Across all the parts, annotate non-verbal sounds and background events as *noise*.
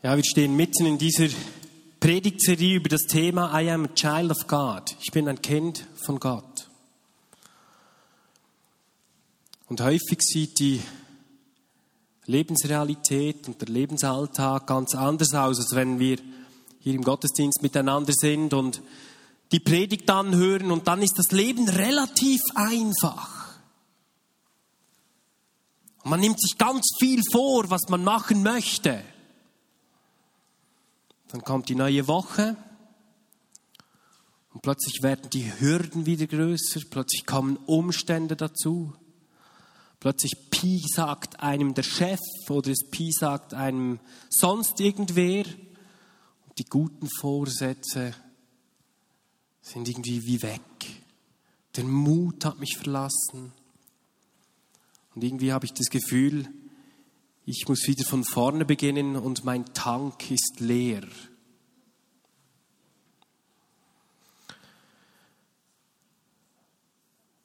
Ja, wir stehen mitten in dieser Predigtserie über das Thema I am a child of God. Ich bin ein Kind von Gott. Und häufig sieht die Lebensrealität und der Lebensalltag ganz anders aus, als wenn wir hier im Gottesdienst miteinander sind und die Predigt anhören und dann ist das Leben relativ einfach. Man nimmt sich ganz viel vor, was man machen möchte. Dann kommt die neue Woche und plötzlich werden die Hürden wieder größer, plötzlich kommen Umstände dazu. Plötzlich Pi sagt einem der Chef oder es Pi sagt einem sonst irgendwer. Und die guten Vorsätze sind irgendwie wie weg. Der Mut hat mich verlassen. Und irgendwie habe ich das Gefühl, ich muss wieder von vorne beginnen und mein Tank ist leer.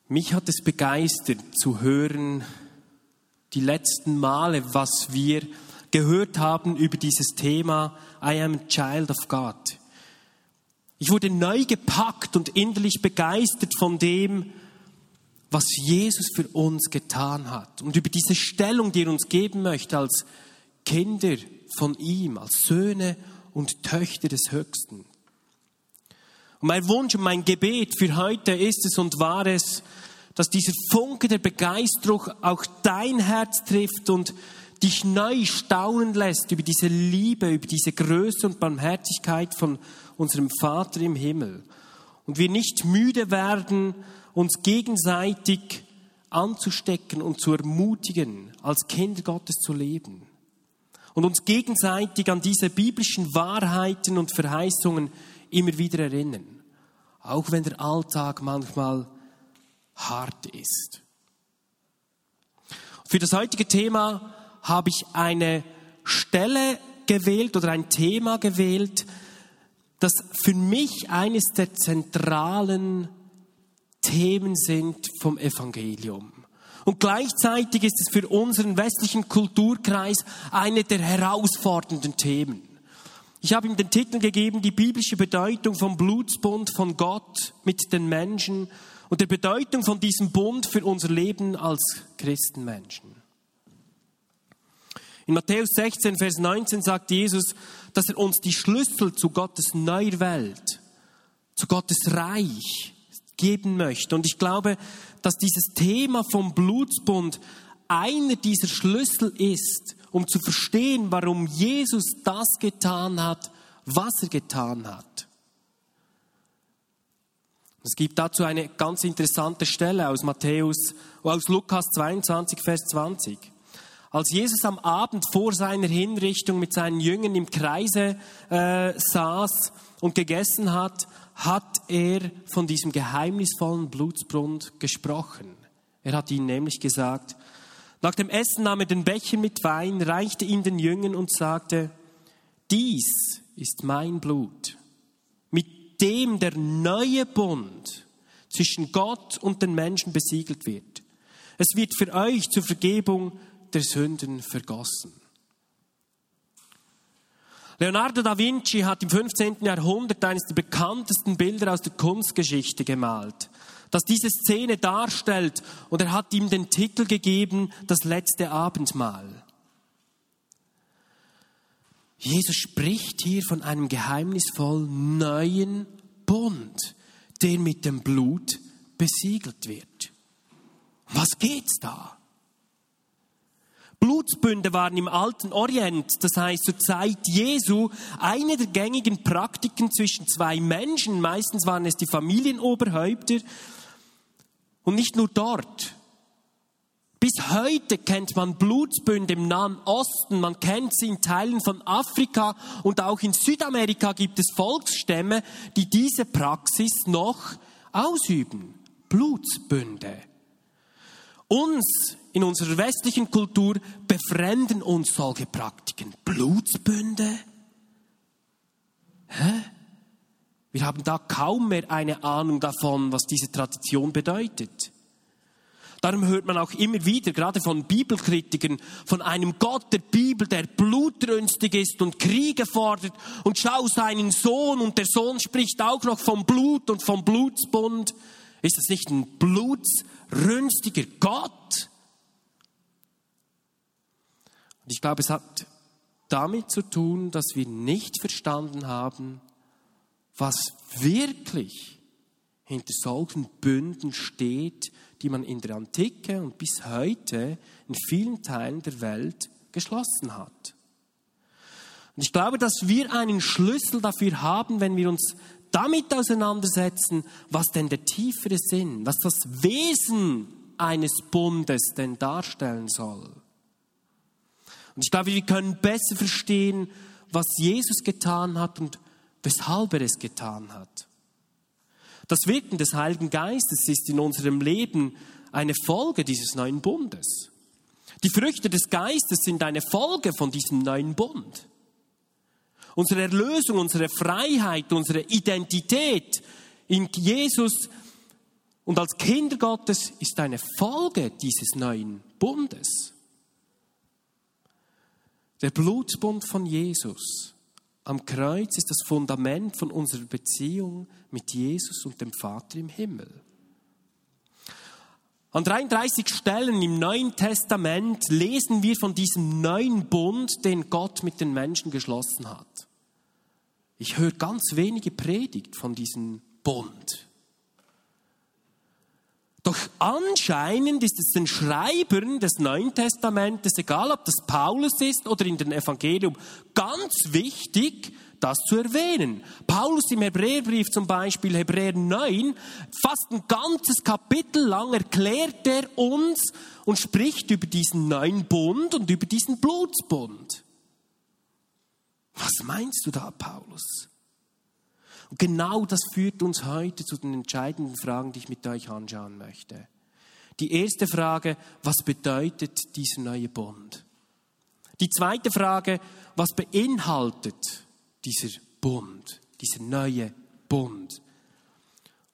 Mich hat es begeistert zu hören, die letzten Male, was wir gehört haben über dieses Thema I am a child of God. Ich wurde neu gepackt und innerlich begeistert von dem, was Jesus für uns getan hat und über diese Stellung, die er uns geben möchte als Kinder von ihm, als Söhne und Töchter des Höchsten. Und mein Wunsch und mein Gebet für heute ist es und war es, dass dieser Funke der Begeisterung auch dein Herz trifft und dich neu staunen lässt über diese Liebe, über diese Größe und Barmherzigkeit von unserem Vater im Himmel. Und wir nicht müde werden, uns gegenseitig anzustecken und zu ermutigen, als Kinder Gottes zu leben. Und uns gegenseitig an diese biblischen Wahrheiten und Verheißungen immer wieder erinnern. Auch wenn der Alltag manchmal hart ist. Für das heutige Thema habe ich eine Stelle gewählt oder ein Thema gewählt, das für mich eines der zentralen Themen sind vom Evangelium. Und gleichzeitig ist es für unseren westlichen Kulturkreis eine der herausfordernden Themen. Ich habe ihm den Titel gegeben, die biblische Bedeutung vom Blutsbund von Gott mit den Menschen und der Bedeutung von diesem Bund für unser Leben als Christenmenschen. In Matthäus 16, Vers 19 sagt Jesus, dass er uns die Schlüssel zu Gottes neuer Welt, zu Gottes Reich geben möchte. Und ich glaube, dass dieses Thema vom Blutsbund einer dieser Schlüssel ist, um zu verstehen, warum Jesus das getan hat, was er getan hat. Es gibt dazu eine ganz interessante Stelle aus Matthäus, aus Lukas 22, Vers 20. Als Jesus am Abend vor seiner Hinrichtung mit seinen Jüngern im Kreise äh, saß und gegessen hat, hat er von diesem geheimnisvollen Blutsbund gesprochen. Er hat ihnen nämlich gesagt, nach dem Essen nahm er den Becher mit Wein, reichte ihn den Jüngern und sagte, dies ist mein Blut, mit dem der neue Bund zwischen Gott und den Menschen besiegelt wird. Es wird für euch zur Vergebung der Sünden vergossen. Leonardo da Vinci hat im 15. Jahrhundert eines der bekanntesten Bilder aus der Kunstgeschichte gemalt, das diese Szene darstellt und er hat ihm den Titel gegeben, das letzte Abendmahl. Jesus spricht hier von einem geheimnisvollen neuen Bund, der mit dem Blut besiegelt wird. Was geht's da? Blutsbünde waren im alten Orient, das heißt zur Zeit Jesu, eine der gängigen Praktiken zwischen zwei Menschen. Meistens waren es die Familienoberhäupter. Und nicht nur dort. Bis heute kennt man Blutsbünde im Nahen Osten, man kennt sie in Teilen von Afrika und auch in Südamerika gibt es Volksstämme, die diese Praxis noch ausüben. Blutsbünde. Uns in unserer westlichen Kultur befremden uns solche Praktiken. Blutsbünde? Hä? Wir haben da kaum mehr eine Ahnung davon, was diese Tradition bedeutet. Darum hört man auch immer wieder, gerade von Bibelkritikern, von einem Gott der Bibel, der blutrünstig ist und Kriege fordert und schau seinen Sohn und der Sohn spricht auch noch vom Blut und vom Blutsbund. Ist das nicht ein blutsrünstiger Gott? Und ich glaube, es hat damit zu tun, dass wir nicht verstanden haben, was wirklich hinter solchen Bünden steht, die man in der Antike und bis heute in vielen Teilen der Welt geschlossen hat. Und ich glaube, dass wir einen Schlüssel dafür haben, wenn wir uns damit auseinandersetzen, was denn der tiefere Sinn, was das Wesen eines Bundes denn darstellen soll. Und ich glaube, wir können besser verstehen, was Jesus getan hat und weshalb er es getan hat. Das Wirken des Heiligen Geistes ist in unserem Leben eine Folge dieses neuen Bundes. Die Früchte des Geistes sind eine Folge von diesem neuen Bund. Unsere Erlösung, unsere Freiheit, unsere Identität in Jesus und als Kinder Gottes ist eine Folge dieses neuen Bundes. Der Blutbund von Jesus am Kreuz ist das Fundament von unserer Beziehung mit Jesus und dem Vater im Himmel. An 33 Stellen im Neuen Testament lesen wir von diesem neuen Bund, den Gott mit den Menschen geschlossen hat. Ich höre ganz wenige Predigt von diesem Bund. Doch anscheinend ist es den Schreibern des Neuen Testamentes, egal ob das Paulus ist oder in den Evangelium, ganz wichtig, das zu erwähnen. Paulus im Hebräerbrief zum Beispiel, Hebräer 9, fast ein ganzes Kapitel lang erklärt er uns und spricht über diesen neuen Bund und über diesen Blutsbund. Was meinst du da, Paulus? Und genau das führt uns heute zu den entscheidenden Fragen, die ich mit euch anschauen möchte. Die erste Frage, was bedeutet dieser neue Bund? Die zweite Frage, was beinhaltet dieser Bund, dieser neue Bund?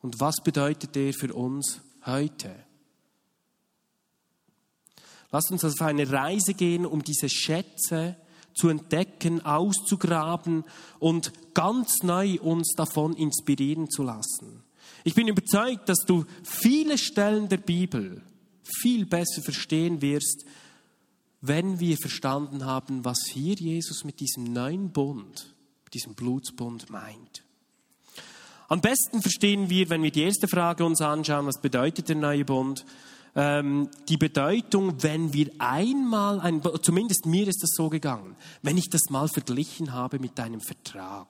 Und was bedeutet er für uns heute? Lasst uns auf eine Reise gehen, um diese Schätze zu entdecken, auszugraben und ganz neu uns davon inspirieren zu lassen. Ich bin überzeugt, dass du viele Stellen der Bibel viel besser verstehen wirst, wenn wir verstanden haben, was hier Jesus mit diesem neuen Bund, diesem Blutsbund meint. Am besten verstehen wir, wenn wir die erste Frage uns anschauen, was bedeutet der neue Bund, ähm, die Bedeutung, wenn wir einmal, ein, zumindest mir ist das so gegangen, wenn ich das mal verglichen habe mit einem Vertrag.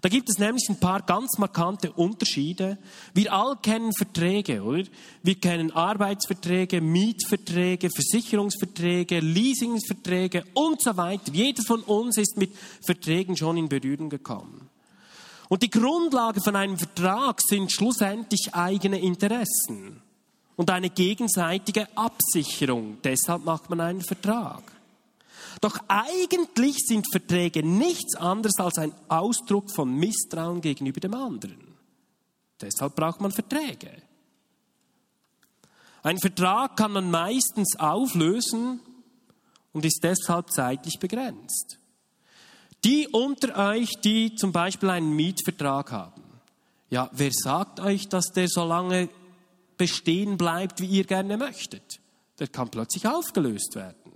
Da gibt es nämlich ein paar ganz markante Unterschiede. Wir alle kennen Verträge, oder? Wir kennen Arbeitsverträge, Mietverträge, Versicherungsverträge, Leasingsverträge und so weiter. Jeder von uns ist mit Verträgen schon in Berührung gekommen. Und die Grundlage von einem Vertrag sind schlussendlich eigene Interessen und eine gegenseitige Absicherung. Deshalb macht man einen Vertrag. Doch eigentlich sind Verträge nichts anderes als ein Ausdruck von Misstrauen gegenüber dem anderen. Deshalb braucht man Verträge. Ein Vertrag kann man meistens auflösen und ist deshalb zeitlich begrenzt. Die unter euch, die zum Beispiel einen Mietvertrag haben, ja, wer sagt euch, dass der so lange bestehen bleibt, wie ihr gerne möchtet. Der kann plötzlich aufgelöst werden.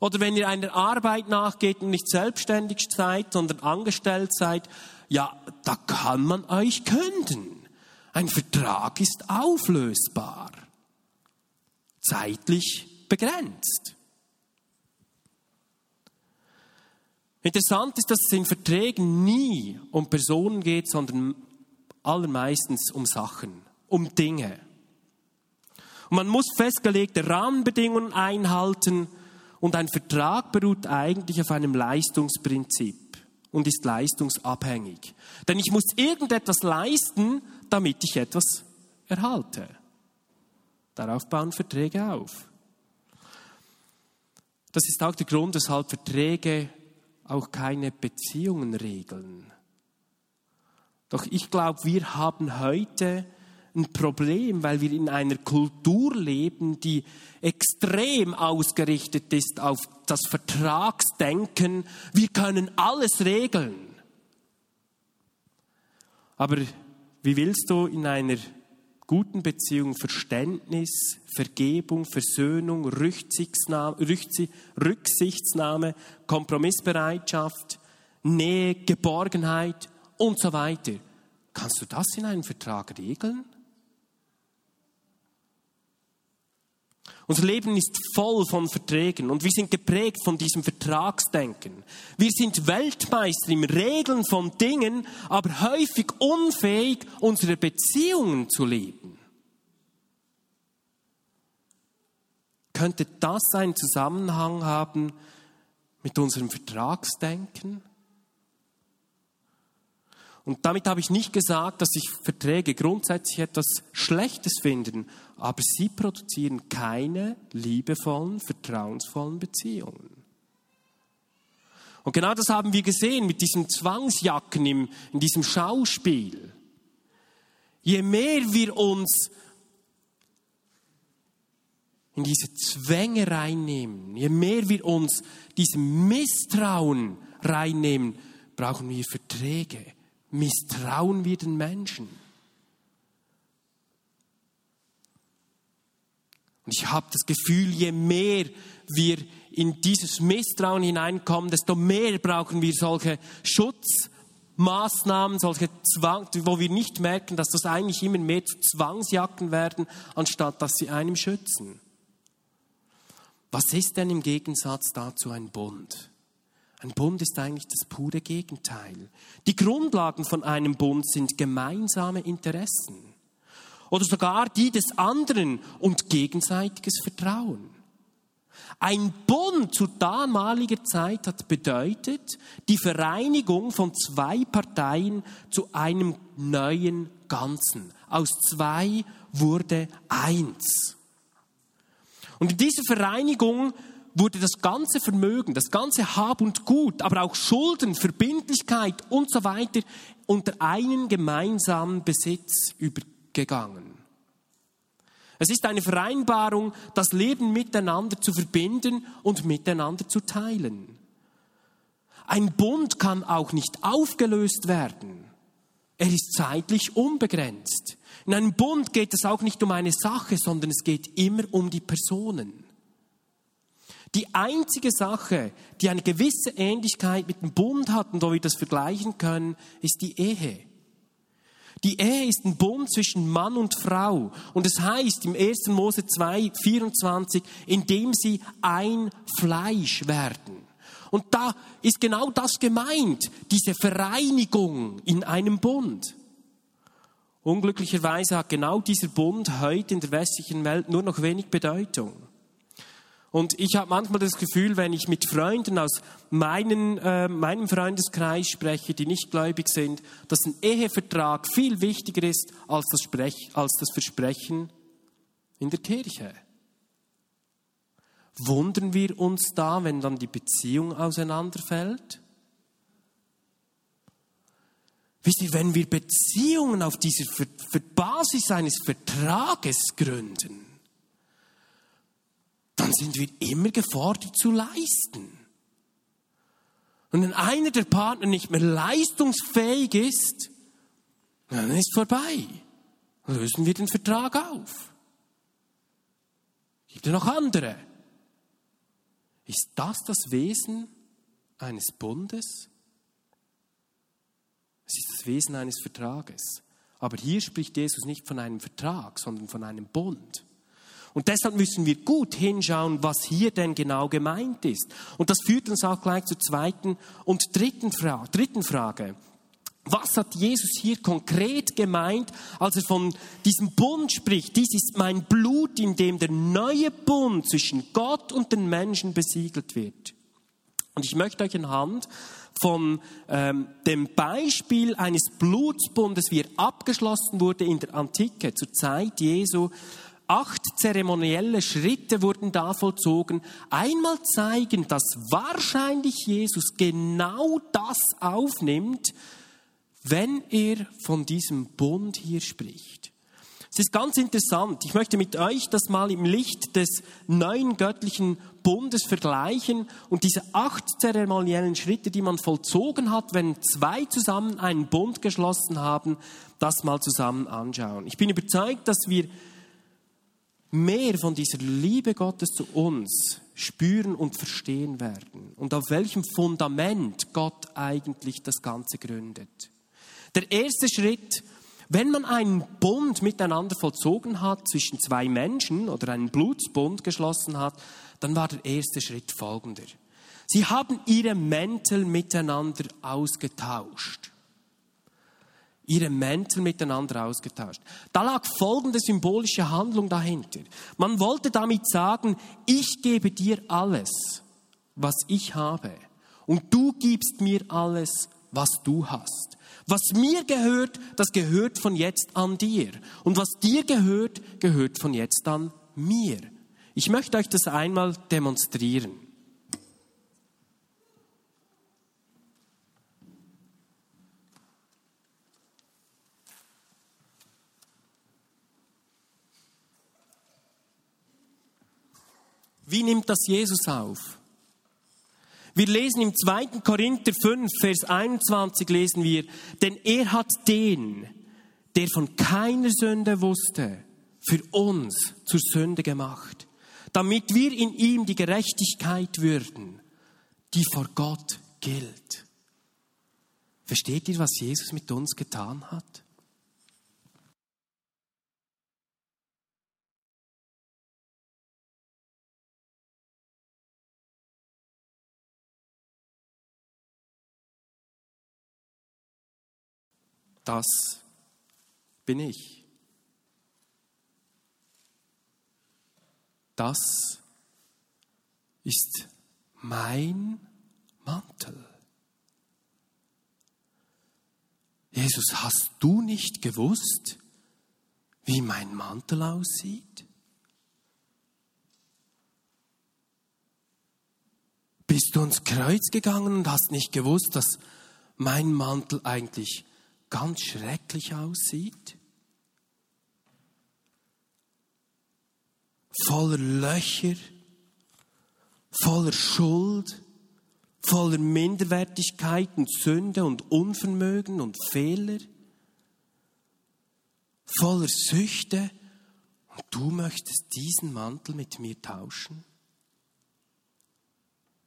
Oder wenn ihr einer Arbeit nachgeht und nicht selbstständig seid, sondern angestellt seid, ja, da kann man euch künden. Ein Vertrag ist auflösbar. Zeitlich begrenzt. Interessant ist, dass es in Verträgen nie um Personen geht, sondern allermeistens um Sachen um Dinge. Und man muss festgelegte Rahmenbedingungen einhalten und ein Vertrag beruht eigentlich auf einem Leistungsprinzip und ist leistungsabhängig. Denn ich muss irgendetwas leisten, damit ich etwas erhalte. Darauf bauen Verträge auf. Das ist auch der Grund, weshalb Verträge auch keine Beziehungen regeln. Doch ich glaube, wir haben heute ein Problem, weil wir in einer Kultur leben, die extrem ausgerichtet ist auf das Vertragsdenken. Wir können alles regeln. Aber wie willst du in einer guten Beziehung Verständnis, Vergebung, Versöhnung, Rücksichtsnahme, Kompromissbereitschaft, Nähe, Geborgenheit und so weiter. Kannst du das in einem Vertrag regeln? Unser Leben ist voll von Verträgen und wir sind geprägt von diesem Vertragsdenken. Wir sind Weltmeister im Regeln von Dingen, aber häufig unfähig, unsere Beziehungen zu leben. Könnte das einen Zusammenhang haben mit unserem Vertragsdenken? Und damit habe ich nicht gesagt, dass ich Verträge grundsätzlich etwas Schlechtes finde, aber sie produzieren keine liebevollen, vertrauensvollen Beziehungen. Und genau das haben wir gesehen mit diesen Zwangsjacken im, in diesem Schauspiel. Je mehr wir uns in diese Zwänge reinnehmen, je mehr wir uns diesem Misstrauen reinnehmen, brauchen wir Verträge misstrauen wir den Menschen. Und ich habe das Gefühl, je mehr wir in dieses Misstrauen hineinkommen, desto mehr brauchen wir solche Schutzmaßnahmen, solche Zwang, wo wir nicht merken, dass das eigentlich immer mehr zu Zwangsjacken werden, anstatt dass sie einem schützen. Was ist denn im Gegensatz dazu ein Bund? Ein Bund ist eigentlich das pure Gegenteil. Die Grundlagen von einem Bund sind gemeinsame Interessen oder sogar die des anderen und gegenseitiges Vertrauen. Ein Bund zu damaliger Zeit hat bedeutet die Vereinigung von zwei Parteien zu einem neuen Ganzen. Aus zwei wurde eins. Und in dieser Vereinigung wurde das ganze Vermögen, das ganze Hab und Gut, aber auch Schulden, Verbindlichkeit und so weiter unter einen gemeinsamen Besitz übergegangen. Es ist eine Vereinbarung, das Leben miteinander zu verbinden und miteinander zu teilen. Ein Bund kann auch nicht aufgelöst werden. Er ist zeitlich unbegrenzt. In einem Bund geht es auch nicht um eine Sache, sondern es geht immer um die Personen. Die einzige Sache, die eine gewisse Ähnlichkeit mit dem Bund hat und wo wir das vergleichen können, ist die Ehe. Die Ehe ist ein Bund zwischen Mann und Frau. Und es heißt im 1. Mose 2, 24, indem sie ein Fleisch werden. Und da ist genau das gemeint, diese Vereinigung in einem Bund. Unglücklicherweise hat genau dieser Bund heute in der westlichen Welt nur noch wenig Bedeutung. Und ich habe manchmal das Gefühl, wenn ich mit Freunden aus meinen, äh, meinem Freundeskreis spreche, die nicht gläubig sind, dass ein Ehevertrag viel wichtiger ist als das, Sprech, als das Versprechen in der Kirche. Wundern wir uns da, wenn dann die Beziehung auseinanderfällt? Wisst ihr, wenn wir Beziehungen auf dieser Basis eines Vertrages gründen, dann sind wir immer gefordert zu leisten. Und wenn einer der Partner nicht mehr leistungsfähig ist, dann ist vorbei. Lösen wir den Vertrag auf. Gibt es noch andere? Ist das das Wesen eines Bundes? Es ist das Wesen eines Vertrages. Aber hier spricht Jesus nicht von einem Vertrag, sondern von einem Bund. Und deshalb müssen wir gut hinschauen, was hier denn genau gemeint ist. Und das führt uns auch gleich zur zweiten und dritten, Fra dritten Frage. Was hat Jesus hier konkret gemeint, als er von diesem Bund spricht? Dies ist mein Blut, in dem der neue Bund zwischen Gott und den Menschen besiegelt wird. Und ich möchte euch anhand von ähm, dem Beispiel eines Blutsbundes, wie er abgeschlossen wurde in der Antike, zur Zeit Jesu, Acht zeremonielle Schritte wurden da vollzogen. Einmal zeigen, dass wahrscheinlich Jesus genau das aufnimmt, wenn er von diesem Bund hier spricht. Es ist ganz interessant. Ich möchte mit euch das mal im Licht des neuen göttlichen Bundes vergleichen und diese acht zeremoniellen Schritte, die man vollzogen hat, wenn zwei zusammen einen Bund geschlossen haben, das mal zusammen anschauen. Ich bin überzeugt, dass wir mehr von dieser Liebe Gottes zu uns spüren und verstehen werden und auf welchem Fundament Gott eigentlich das Ganze gründet. Der erste Schritt, wenn man einen Bund miteinander vollzogen hat zwischen zwei Menschen oder einen Blutsbund geschlossen hat, dann war der erste Schritt folgender. Sie haben ihre Mäntel miteinander ausgetauscht ihre Mäntel miteinander ausgetauscht. Da lag folgende symbolische Handlung dahinter. Man wollte damit sagen, ich gebe dir alles, was ich habe, und du gibst mir alles, was du hast. Was mir gehört, das gehört von jetzt an dir. Und was dir gehört, gehört von jetzt an mir. Ich möchte euch das einmal demonstrieren. Wie nimmt das Jesus auf? Wir lesen im 2. Korinther 5, Vers 21 lesen wir, denn er hat den, der von keiner Sünde wusste, für uns zur Sünde gemacht, damit wir in ihm die Gerechtigkeit würden, die vor Gott gilt. Versteht ihr, was Jesus mit uns getan hat? Das bin ich. Das ist mein Mantel. Jesus, hast du nicht gewusst, wie mein Mantel aussieht? Bist du ins Kreuz gegangen und hast nicht gewusst, dass mein Mantel eigentlich ganz schrecklich aussieht? Voller Löcher, voller Schuld, voller Minderwertigkeit und Sünde und Unvermögen und Fehler, voller Süchte. Und du möchtest diesen Mantel mit mir tauschen?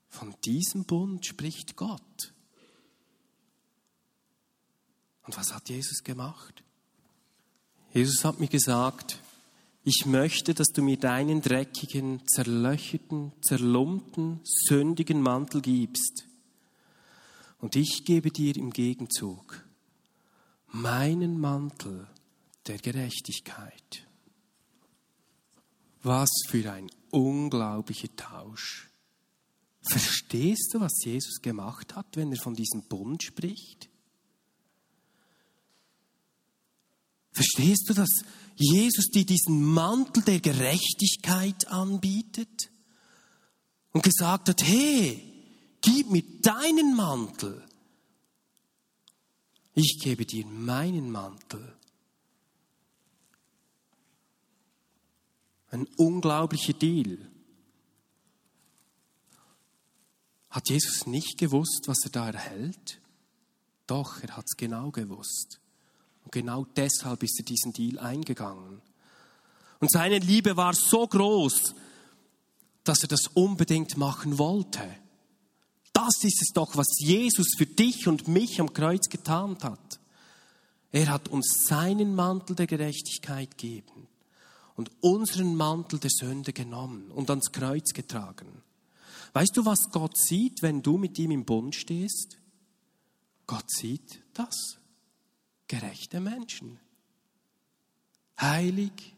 Von diesem Bund spricht Gott. Und was hat Jesus gemacht? Jesus hat mir gesagt, ich möchte, dass du mir deinen dreckigen, zerlöcherten, zerlumpten, sündigen Mantel gibst. Und ich gebe dir im Gegenzug meinen Mantel der Gerechtigkeit. Was für ein unglaublicher Tausch. Verstehst du, was Jesus gemacht hat, wenn er von diesem Bund spricht? Verstehst du, dass Jesus dir diesen Mantel der Gerechtigkeit anbietet und gesagt hat, hey, gib mir deinen Mantel. Ich gebe dir meinen Mantel. Ein unglaublicher Deal. Hat Jesus nicht gewusst, was er da erhält? Doch, er hat es genau gewusst. Und genau deshalb ist er diesen Deal eingegangen. Und seine Liebe war so groß, dass er das unbedingt machen wollte. Das ist es doch, was Jesus für dich und mich am Kreuz getan hat. Er hat uns seinen Mantel der Gerechtigkeit gegeben und unseren Mantel der Sünde genommen und ans Kreuz getragen. Weißt du, was Gott sieht, wenn du mit ihm im Bund stehst? Gott sieht das gerechte Menschen. Heilig,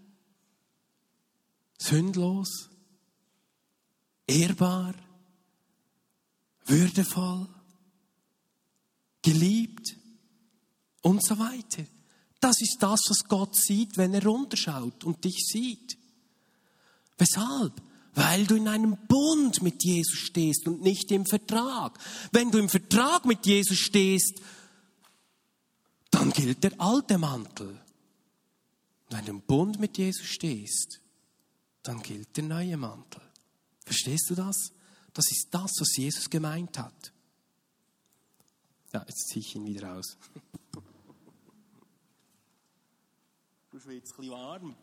sündlos, ehrbar, würdevoll, geliebt und so weiter. Das ist das, was Gott sieht, wenn er runterschaut und dich sieht. Weshalb? Weil du in einem Bund mit Jesus stehst und nicht im Vertrag. Wenn du im Vertrag mit Jesus stehst, dann gilt der alte Mantel. Und wenn du im Bund mit Jesus stehst, dann gilt der neue Mantel. Verstehst du das? Das ist das, was Jesus gemeint hat. Ja, jetzt ziehe ich ihn wieder aus. Du schwitzt ein bisschen warm.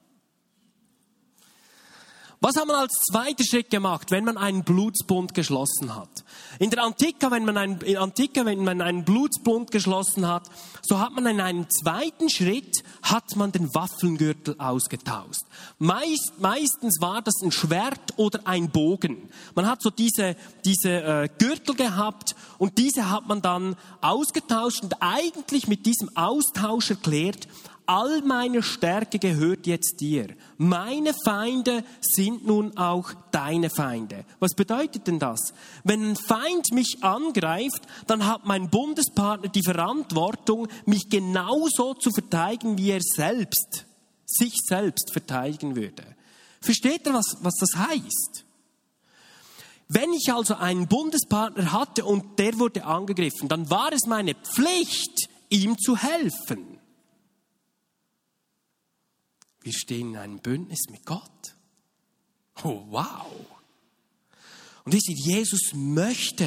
Was hat man als zweiter Schritt gemacht, wenn man einen Blutsbund geschlossen hat? In der Antike, wenn man, ein, in Antike, wenn man einen Blutsbund geschlossen hat, so hat man in einem zweiten Schritt, hat man den Waffengürtel ausgetauscht. Meist, meistens war das ein Schwert oder ein Bogen. Man hat so diese, diese äh, Gürtel gehabt und diese hat man dann ausgetauscht und eigentlich mit diesem Austausch erklärt, all meine Stärke gehört jetzt dir. Meine Feinde sind nun auch deine Feinde. Was bedeutet denn das? Wenn ein Feind mich angreift, dann hat mein Bundespartner die Verantwortung, mich genauso zu verteidigen, wie er selbst sich selbst verteidigen würde. Versteht ihr, was, was das heißt? Wenn ich also einen Bundespartner hatte und der wurde angegriffen, dann war es meine Pflicht, ihm zu helfen. Wir stehen in einem Bündnis mit Gott. Oh, wow. Und wisst ihr, Jesus möchte,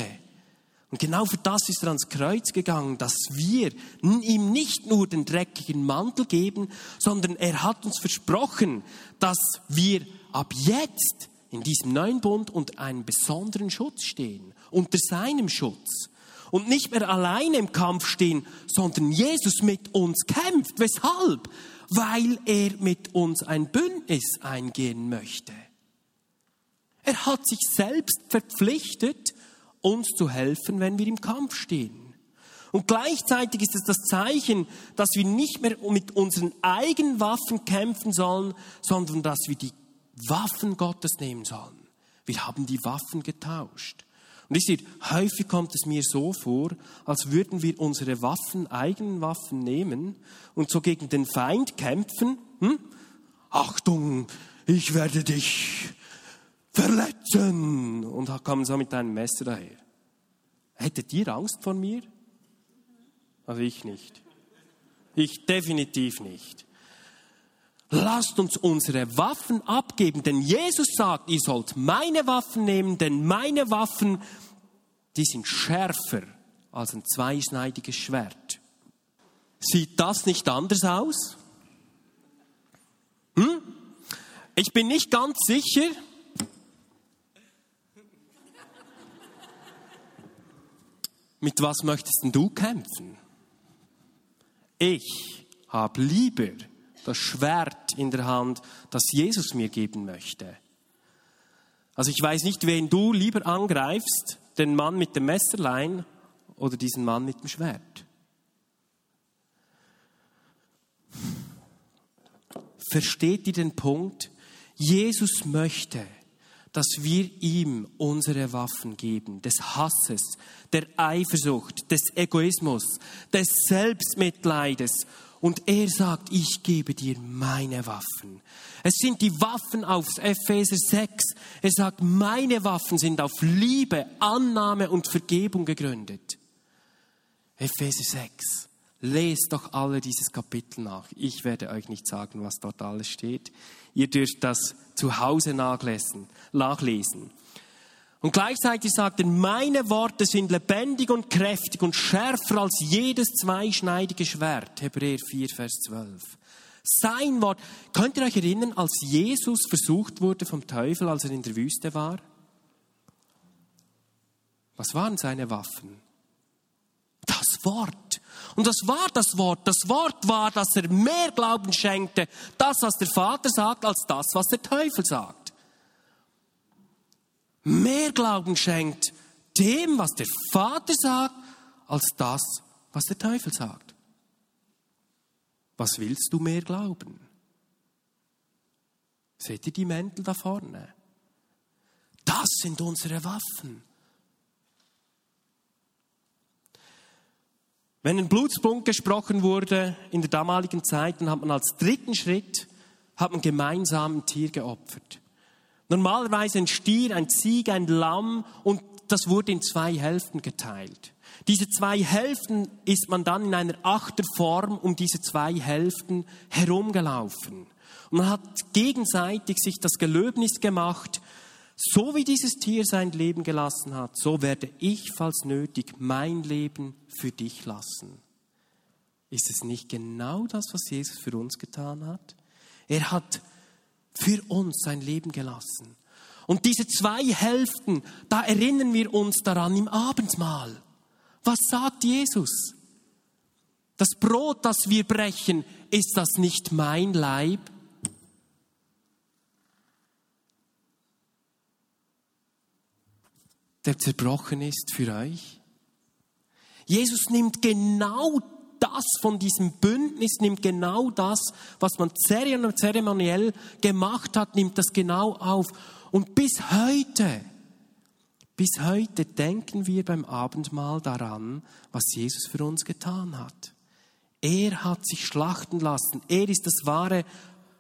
und genau für das ist er ans Kreuz gegangen, dass wir ihm nicht nur den dreckigen Mantel geben, sondern er hat uns versprochen, dass wir ab jetzt in diesem neuen Bund unter einem besonderen Schutz stehen, unter seinem Schutz. Und nicht mehr alleine im Kampf stehen, sondern Jesus mit uns kämpft. Weshalb? Weil er mit uns ein Bündnis eingehen möchte. Er hat sich selbst verpflichtet, uns zu helfen, wenn wir im Kampf stehen. Und gleichzeitig ist es das Zeichen, dass wir nicht mehr mit unseren eigenen Waffen kämpfen sollen, sondern dass wir die Waffen Gottes nehmen sollen. Wir haben die Waffen getauscht. Und ich sehe, häufig kommt es mir so vor, als würden wir unsere Waffen, eigenen Waffen nehmen und so gegen den Feind kämpfen. Hm? Achtung, ich werde dich verletzen. Und kommen so mit einem Messer daher. Hättet ihr Angst vor mir? Also ich nicht. Ich definitiv nicht. Lasst uns unsere Waffen abgeben, denn Jesus sagt, ihr sollt meine Waffen nehmen, denn meine Waffen, die sind schärfer als ein zweischneidiges Schwert. Sieht das nicht anders aus? Hm? Ich bin nicht ganz sicher. Mit was möchtest denn du kämpfen? Ich habe lieber das Schwert in der Hand, das Jesus mir geben möchte. Also ich weiß nicht, wen du lieber angreifst, den Mann mit dem Messerlein oder diesen Mann mit dem Schwert. Versteht ihr den Punkt? Jesus möchte, dass wir ihm unsere Waffen geben, des Hasses, der Eifersucht, des Egoismus, des Selbstmitleides und er sagt, ich gebe dir meine Waffen. Es sind die Waffen auf Epheser 6. Er sagt, meine Waffen sind auf Liebe, Annahme und Vergebung gegründet. Epheser 6. Lest doch alle dieses Kapitel nach. Ich werde euch nicht sagen, was dort alles steht. Ihr dürft das zu Hause nachlesen. nachlesen. Und gleichzeitig sagt er, meine Worte sind lebendig und kräftig und schärfer als jedes zweischneidige Schwert. Hebräer 4, Vers 12. Sein Wort. Könnt ihr euch erinnern, als Jesus versucht wurde vom Teufel, als er in der Wüste war? Was waren seine Waffen? Das Wort. Und das war das Wort. Das Wort war, dass er mehr Glauben schenkte, das, was der Vater sagt, als das, was der Teufel sagt mehr Glauben schenkt dem, was der Vater sagt, als das, was der Teufel sagt. Was willst du mehr glauben? Seht ihr die Mäntel da vorne? Das sind unsere Waffen. Wenn ein Blutspunkt gesprochen wurde in der damaligen Zeit, dann hat man als dritten Schritt hat man gemeinsam ein Tier geopfert. Normalerweise ein Stier, ein Zieg, ein Lamm und das wurde in zwei Hälften geteilt. Diese zwei Hälften ist man dann in einer Achterform um diese zwei Hälften herumgelaufen. Und man hat gegenseitig sich das Gelöbnis gemacht, so wie dieses Tier sein Leben gelassen hat, so werde ich, falls nötig, mein Leben für dich lassen. Ist es nicht genau das, was Jesus für uns getan hat? Er hat für uns sein Leben gelassen. Und diese zwei Hälften, da erinnern wir uns daran im Abendmahl. Was sagt Jesus? Das Brot, das wir brechen, ist das nicht mein Leib? Der zerbrochen ist für euch. Jesus nimmt genau das von diesem Bündnis, nimmt genau das, was man zeremoniell gemacht hat, nimmt das genau auf. Und bis heute, bis heute denken wir beim Abendmahl daran, was Jesus für uns getan hat. Er hat sich schlachten lassen. Er ist das wahre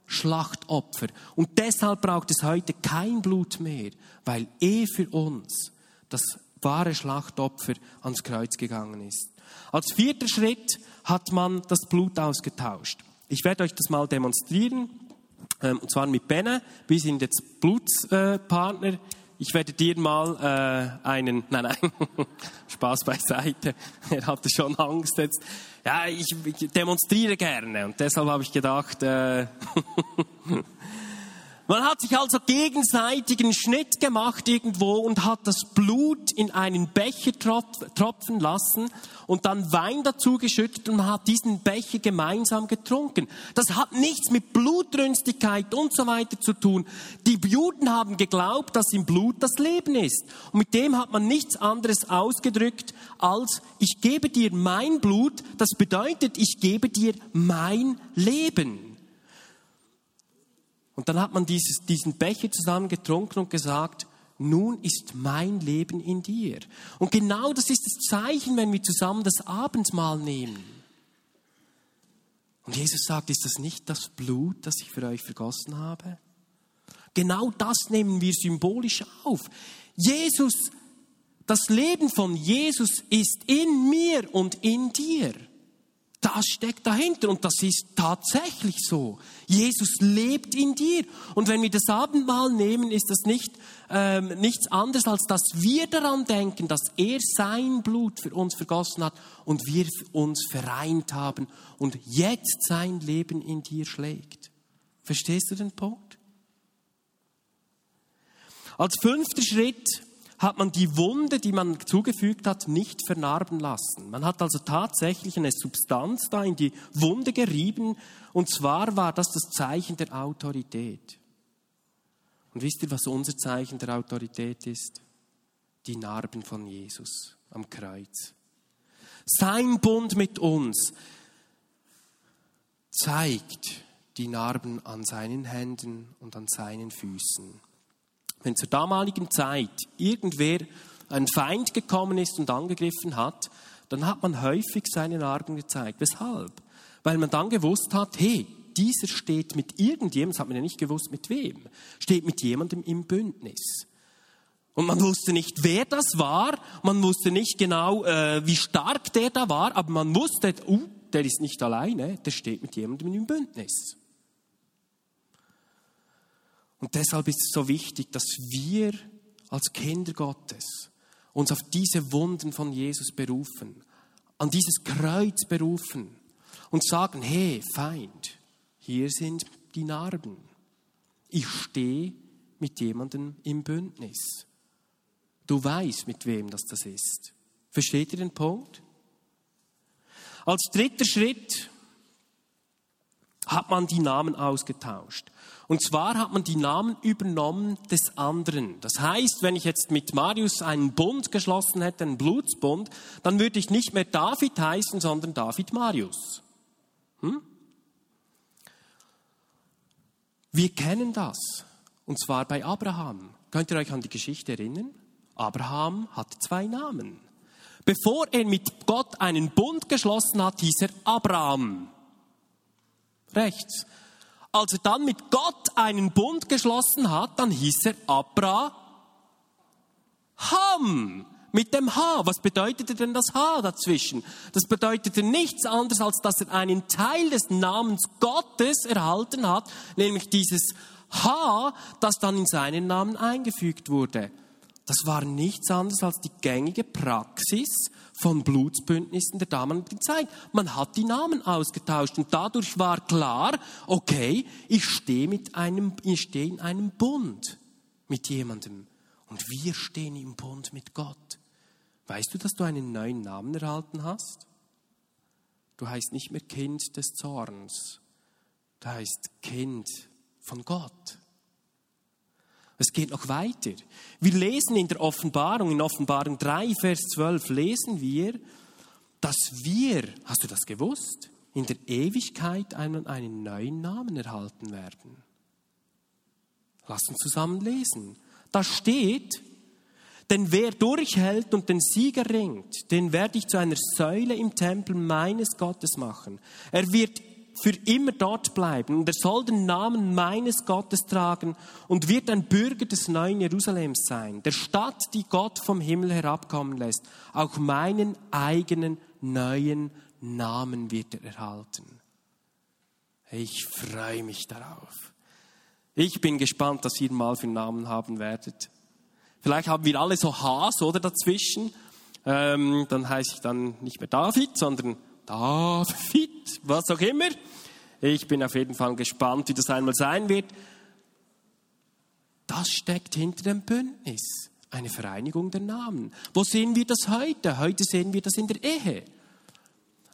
Schlachtopfer. Und deshalb braucht es heute kein Blut mehr, weil er für uns das wahre Schlachtopfer ans Kreuz gegangen ist. Als vierter Schritt hat man das Blut ausgetauscht. Ich werde euch das mal demonstrieren, ähm, und zwar mit Benne. Wir sind jetzt Blutspartner. Ich werde dir mal äh, einen, nein, nein, *laughs* Spaß beiseite. *laughs* Er hatte schon Angst jetzt. Ja, ich, demonstriere gerne und deshalb habe ich gedacht, äh, *laughs* Man hat sich also gegenseitig einen Schnitt gemacht irgendwo und hat das Blut in einen Becher tropfen lassen und dann Wein dazu geschüttet und hat diesen Becher gemeinsam getrunken. Das hat nichts mit Blutrünstigkeit und so weiter zu tun. Die Juden haben geglaubt, dass im Blut das Leben ist. Und mit dem hat man nichts anderes ausgedrückt als, ich gebe dir mein Blut, das bedeutet, ich gebe dir mein Leben. Und dann hat man dieses, diesen Becher zusammen getrunken und gesagt, nun ist mein Leben in dir. Und genau das ist das Zeichen, wenn wir zusammen das Abendmahl nehmen. Und Jesus sagt, ist das nicht das Blut, das ich für euch vergossen habe? Genau das nehmen wir symbolisch auf. Jesus, das Leben von Jesus ist in mir und in dir. Das steckt dahinter und das ist tatsächlich so. Jesus lebt in dir. Und wenn wir das Abendmahl nehmen, ist das nicht, ähm, nichts anderes, als dass wir daran denken, dass er sein Blut für uns vergossen hat und wir uns vereint haben und jetzt sein Leben in dir schlägt. Verstehst du den Punkt? Als fünfter Schritt hat man die Wunde, die man zugefügt hat, nicht vernarben lassen. Man hat also tatsächlich eine Substanz da in die Wunde gerieben und zwar war das das Zeichen der Autorität. Und wisst ihr, was unser Zeichen der Autorität ist? Die Narben von Jesus am Kreuz. Sein Bund mit uns zeigt die Narben an seinen Händen und an seinen Füßen. Wenn zur damaligen Zeit irgendwer ein Feind gekommen ist und angegriffen hat, dann hat man häufig seine Narben gezeigt. Weshalb? Weil man dann gewusst hat, hey, dieser steht mit irgendjemandem, das hat man ja nicht gewusst mit wem, steht mit jemandem im Bündnis. Und man wusste nicht, wer das war, man wusste nicht genau, äh, wie stark der da war, aber man wusste, uh, der ist nicht alleine, der steht mit jemandem im Bündnis. Und deshalb ist es so wichtig, dass wir als Kinder Gottes uns auf diese Wunden von Jesus berufen, an dieses Kreuz berufen und sagen, hey, Feind, hier sind die Narben. Ich stehe mit jemandem im Bündnis. Du weißt, mit wem das das ist. Versteht ihr den Punkt? Als dritter Schritt hat man die Namen ausgetauscht. Und zwar hat man die Namen übernommen des anderen. Das heißt, wenn ich jetzt mit Marius einen Bund geschlossen hätte, einen Blutsbund, dann würde ich nicht mehr David heißen, sondern David Marius. Hm? Wir kennen das. Und zwar bei Abraham. Könnt ihr euch an die Geschichte erinnern? Abraham hat zwei Namen. Bevor er mit Gott einen Bund geschlossen hat, hieß er Abraham. Rechts. Als er dann mit Gott einen Bund geschlossen hat, dann hieß er Abraham. mit dem H. Was bedeutete denn das H dazwischen? Das bedeutete nichts anderes, als dass er einen Teil des Namens Gottes erhalten hat, nämlich dieses H, das dann in seinen Namen eingefügt wurde. Das war nichts anderes als die gängige Praxis von Blutsbündnissen der damaligen Zeit. Man hat die Namen ausgetauscht und dadurch war klar, okay, ich stehe mit einem, ich stehe in einem Bund mit jemandem und wir stehen im Bund mit Gott. Weißt du, dass du einen neuen Namen erhalten hast? Du heißt nicht mehr Kind des Zorns. Du heißt Kind von Gott. Es geht noch weiter. Wir lesen in der Offenbarung, in Offenbarung 3, Vers 12, lesen wir, dass wir, hast du das gewusst, in der Ewigkeit einen, einen neuen Namen erhalten werden. Lass uns zusammen lesen. Da steht, denn wer durchhält und den Sieger ringt, den werde ich zu einer Säule im Tempel meines Gottes machen. Er wird für immer dort bleiben und er soll den Namen meines Gottes tragen und wird ein Bürger des neuen Jerusalems sein, der Stadt, die Gott vom Himmel herabkommen lässt. Auch meinen eigenen neuen Namen wird er erhalten. Ich freue mich darauf. Ich bin gespannt, was ihr mal für Namen haben werdet. Vielleicht haben wir alle so Haas oder dazwischen. Ähm, dann heiße ich dann nicht mehr David, sondern David, was auch immer. Ich bin auf jeden Fall gespannt, wie das einmal sein wird. Das steckt hinter dem Bündnis. Eine Vereinigung der Namen. Wo sehen wir das heute? Heute sehen wir das in der Ehe.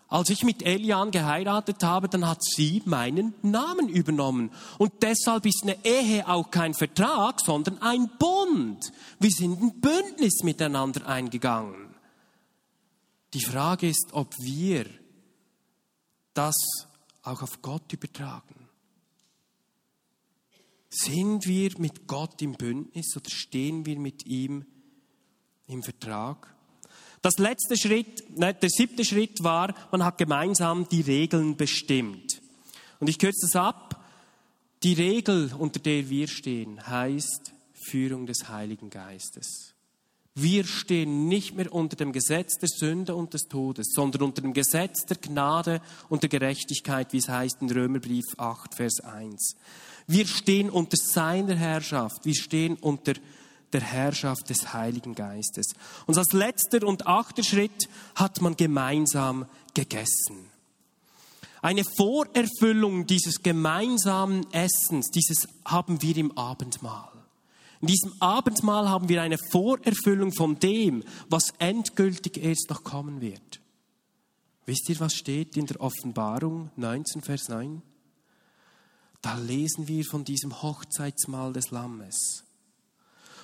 Als ich mit Elian geheiratet habe, dann hat sie meinen Namen übernommen. Und deshalb ist eine Ehe auch kein Vertrag, sondern ein Bund. Wir sind ein Bündnis miteinander eingegangen. Die Frage ist, ob wir das auch auf Gott übertragen? Sind wir mit Gott im Bündnis oder stehen wir mit ihm im Vertrag? Das letzte Schritt, der siebte Schritt war, man hat gemeinsam die Regeln bestimmt. Und ich kürze das ab. Die Regel, unter der wir stehen, heißt Führung des Heiligen Geistes. Wir stehen nicht mehr unter dem Gesetz der Sünde und des Todes, sondern unter dem Gesetz der Gnade und der Gerechtigkeit, wie es heißt in Römerbrief 8, Vers 1. Wir stehen unter seiner Herrschaft. Wir stehen unter der Herrschaft des Heiligen Geistes. Und als letzter und achter Schritt hat man gemeinsam gegessen. Eine Vorerfüllung dieses gemeinsamen Essens, dieses haben wir im Abendmahl. In diesem Abendmahl haben wir eine Vorerfüllung von dem, was endgültig erst noch kommen wird. Wisst ihr, was steht in der Offenbarung 19, Vers 9? Da lesen wir von diesem Hochzeitsmahl des Lammes.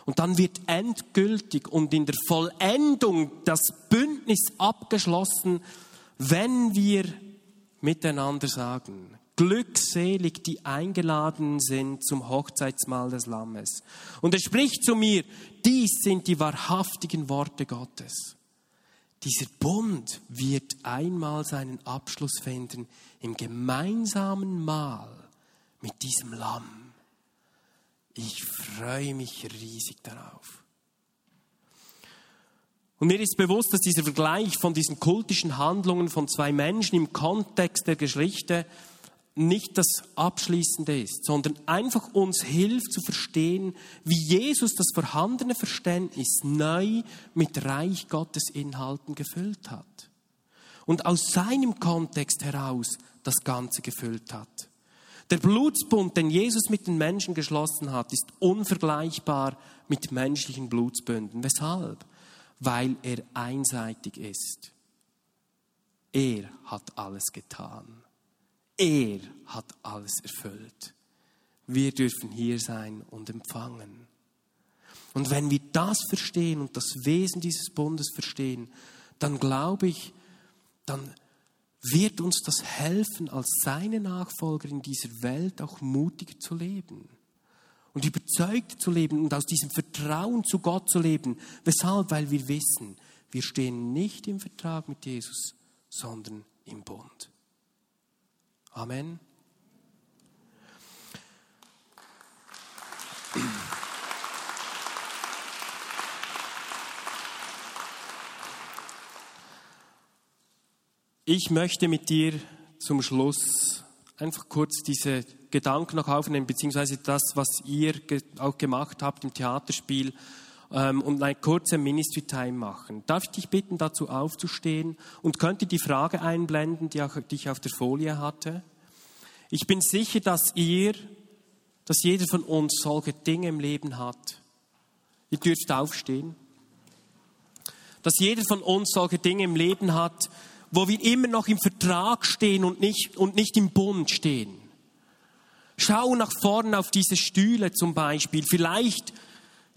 Und dann wird endgültig und in der Vollendung das Bündnis abgeschlossen, wenn wir miteinander sagen, glückselig, die eingeladen sind zum Hochzeitsmahl des Lammes. Und er spricht zu mir, dies sind die wahrhaftigen Worte Gottes. Dieser Bund wird einmal seinen Abschluss finden im gemeinsamen Mahl mit diesem Lamm. Ich freue mich riesig darauf. Und mir ist bewusst, dass dieser Vergleich von diesen kultischen Handlungen von zwei Menschen im Kontext der Geschichte nicht das Abschließende ist, sondern einfach uns hilft zu verstehen, wie Jesus das vorhandene Verständnis neu mit Reich Gottes Inhalten gefüllt hat. Und aus seinem Kontext heraus das Ganze gefüllt hat. Der Blutsbund, den Jesus mit den Menschen geschlossen hat, ist unvergleichbar mit menschlichen Blutsbünden. Weshalb? Weil er einseitig ist. Er hat alles getan. Er hat alles erfüllt. Wir dürfen hier sein und empfangen. Und wenn wir das verstehen und das Wesen dieses Bundes verstehen, dann glaube ich, dann wird uns das helfen, als seine Nachfolger in dieser Welt auch mutiger zu leben und überzeugt zu leben und aus diesem Vertrauen zu Gott zu leben. Weshalb? Weil wir wissen, wir stehen nicht im Vertrag mit Jesus, sondern im Bund. Amen. Ich möchte mit dir zum Schluss einfach kurz diese Gedanken noch aufnehmen, beziehungsweise das, was ihr auch gemacht habt im Theaterspiel, ähm, und eine kurze Ministry Time machen. Darf ich dich bitten, dazu aufzustehen und könnt ihr die Frage einblenden, die, auch, die ich auf der Folie hatte? Ich bin sicher, dass ihr, dass jeder von uns solche Dinge im Leben hat. Ihr dürft aufstehen. Dass jeder von uns solche Dinge im Leben hat, wo wir immer noch im Vertrag stehen und nicht, und nicht im Bund stehen. Schau nach vorne auf diese Stühle zum Beispiel. Vielleicht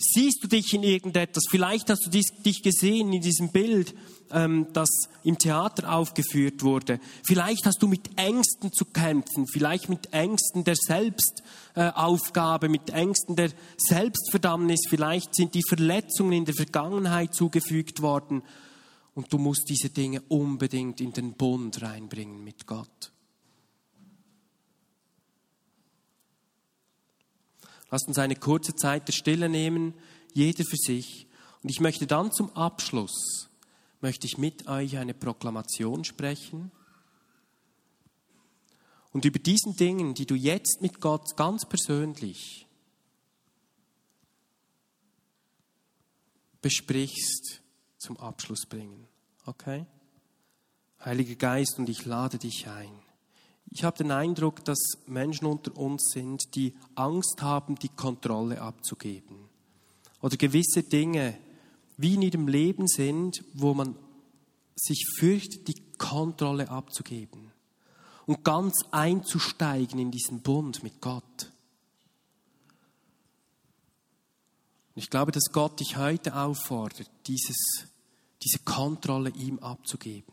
siehst du dich in irgendetwas. Vielleicht hast du dich gesehen in diesem Bild, ähm, das im Theater aufgeführt wurde. Vielleicht hast du mit Ängsten zu kämpfen. Vielleicht mit Ängsten der Selbstaufgabe, mit Ängsten der Selbstverdammnis. Vielleicht sind die Verletzungen in der Vergangenheit zugefügt worden. Und du musst diese Dinge unbedingt in den Bund reinbringen mit Gott. Lasst uns eine kurze Zeit der Stille nehmen, jeder für sich. Und ich möchte dann zum Abschluss, möchte ich mit euch eine Proklamation sprechen. Und über diesen Dingen, die du jetzt mit Gott ganz persönlich besprichst, zum Abschluss bringen. Okay? Heiliger Geist, und ich lade dich ein. Ich habe den Eindruck, dass Menschen unter uns sind, die Angst haben, die Kontrolle abzugeben. Oder gewisse Dinge wie in ihrem Leben sind, wo man sich fürchtet, die Kontrolle abzugeben und ganz einzusteigen in diesen Bund mit Gott. ich glaube, dass Gott dich heute auffordert, dieses, diese Kontrolle ihm abzugeben.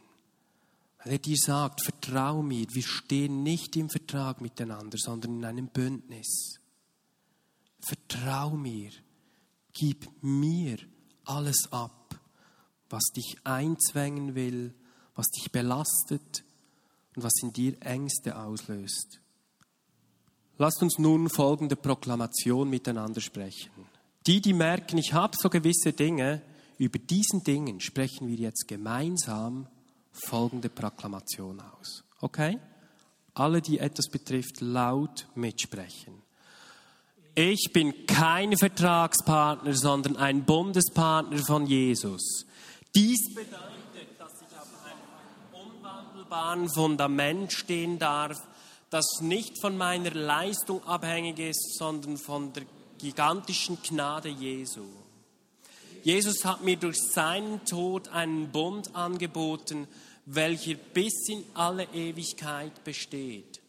Weil er dir sagt, vertrau mir, wir stehen nicht im Vertrag miteinander, sondern in einem Bündnis. Vertrau mir, gib mir alles ab, was dich einzwängen will, was dich belastet und was in dir Ängste auslöst. Lasst uns nun folgende Proklamation miteinander sprechen. Die, die merken, ich habe so gewisse Dinge, über diesen Dingen sprechen wir jetzt gemeinsam folgende Proklamation aus. Okay? Alle, die etwas betrifft, laut mitsprechen. Ich bin kein Vertragspartner, sondern ein Bundespartner von Jesus. Dies bedeutet, dass ich auf einem unwandelbaren Fundament stehen darf, das nicht von meiner Leistung abhängig ist, sondern von der gigantischen Gnade Jesu. Jesus hat mir durch seinen Tod einen Bund angeboten, welcher bis in alle Ewigkeit besteht.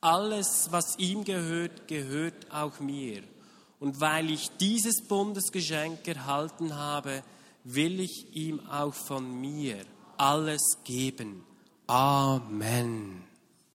Alles, was ihm gehört, gehört auch mir. Und weil ich dieses Bundesgeschenk erhalten habe, will ich ihm auch von mir alles geben. Amen.